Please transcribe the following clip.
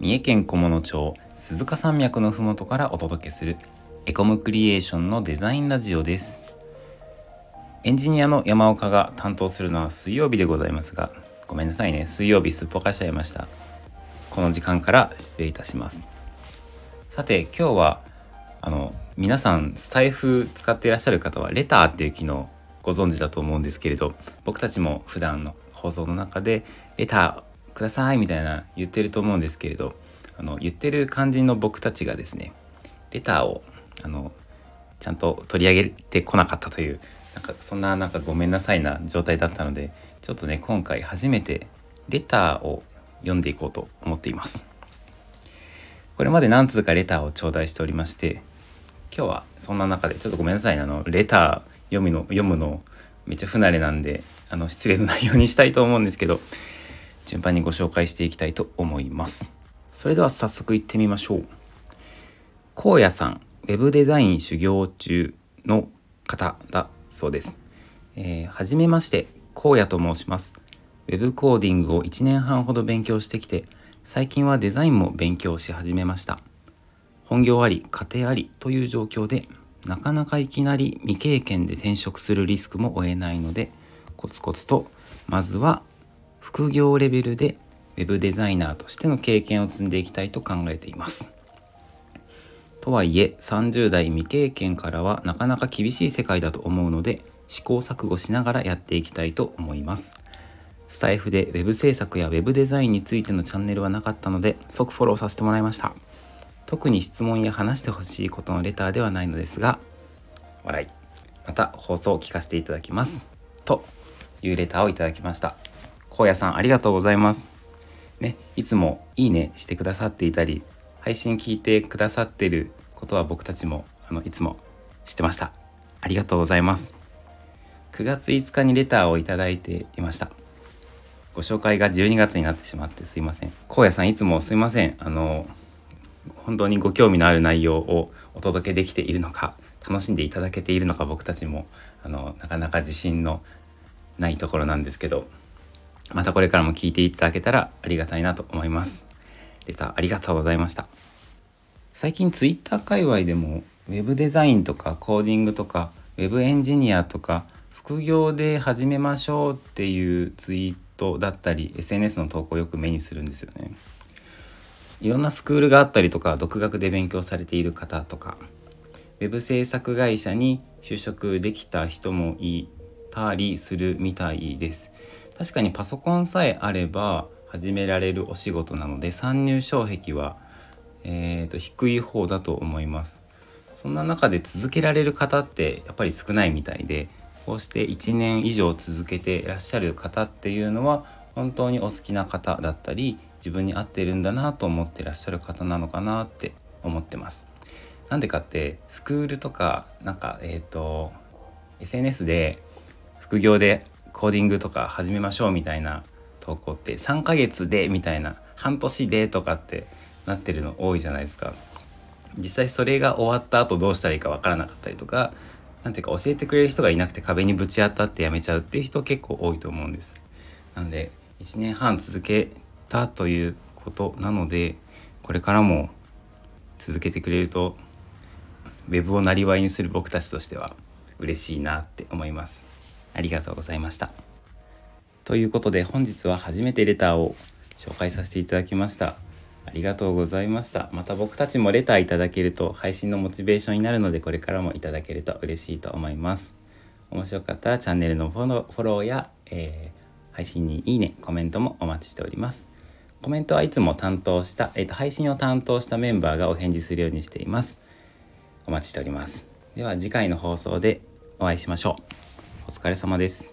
三重県菰野町鈴鹿山脈のふもとからお届けするエコムクリエーションのデザインラジオです。エンジニアの山岡が担当するのは水曜日でございますがごめんなさいね。水曜日すっぽかしちゃいました。この時間から失礼いたします。さて今日はあの皆さんスタイフ使っていらっしゃる方はレターっていう機能ご存知だと思うんですけれど僕たちも普段の放送の中でレターくださいみたいな言ってると思うんですけれどあの言ってる肝心の僕たちがですねレターをあのちゃんと取り上げてこなかったというなんかそんななんかごめんなさいな状態だったのでちょっとね今回初めてレターを読んでいこうと思っています。これまで何通かレターを頂戴しておりまして今日はそんな中でちょっとごめんなさいあのレター読むの読むのめっちゃ不慣れなんであの失礼の内容にしたいと思うんですけど順番にご紹介していきたいと思います。それでは早速いってみましょう。荒野さんウェブデザイン修行中の方だそうです、えー、はじめまして荒野と申します。ウェブコーディングを1年半ほど勉強してきて最近はデザインも勉強し始めました。本業あり家庭ありという状況でなかなかいきなり未経験で転職するリスクも負えないのでコツコツとまずは副業レベルで web デザイナーとしての経験を積んでいきたいと考えています。とはいえ30代未経験からはなかなか厳しい世界だと思うので試行錯誤しながらやっていきたいと思います。スタイフで web 制作や web デザインについてのチャンネルはなかったので即フォローさせてもらいました。特に質問や話してほしいことのレターではないのですが、笑い。また放送を聞かせていただきます。というレターをいただきました。荒野さんありがとうございます。ね、いつもいいねしてくださっていたり、配信聞いてくださってることは僕たちもあのいつも知ってました。ありがとうございます。9月5日にレターをいただいていました。ご紹介が12月になってしまってすいません。荒野さんいつもすいません。あの本当にご興味のある内容をお届けできているのか楽しんでいただけているのか僕たちもあのなかなか自信のないところなんですけどまたこれからも聞いていただけたらありがたいなと思います。レターありがとうございました。最近 Twitter 界隈でも Web デザインとかコーディングとか Web エンジニアとか副業で始めましょうっていうツイートだったり SNS の投稿をよく目にするんですよね。いろんなスクールがあったりとか独学で勉強されている方とかウェブ制作会社に就職できた人もいたりするみたいです。確かにパソコンさえあれば始められるお仕事なので参入障壁は、えーと、低い方だと思いますそんな中で続けられる方ってやっぱり少ないみたいでこうして1年以上続けていらっしゃる方っていうのは本当にお好きな方だったり自分に合ってるんだなと思ってらっしゃる方なのかなって思ってます。なんでかってスクールとかなんかえっ、ー、と SNS で副業でコーディングとか始めましょうみたいな投稿って3ヶ月でみたいな半年でとかってなってるの多いじゃないですか。実際それが終わった後どうしたらいいかわからなかったりとか何ていうか教えてくれる人がいなくて壁にぶち当たってやめちゃうっていう人結構多いと思うんです。なんで1年半続けたということなのでこれからも続けてくれると web をなりわいにする僕たちとしては嬉しいなって思いますありがとうございましたということで本日は初めてレターを紹介させていただきましたありがとうございましたまた僕たちもレターいただけると配信のモチベーションになるのでこれからもいただけると嬉しいと思います面白かったらチャンネルのフォローや、えー、配信にいいねコメントもお待ちしておりますコメントはいつも担当した、えー、と配信を担当したメンバーがお返事するようにしています。お待ちしております。では次回の放送でお会いしましょう。お疲れ様です。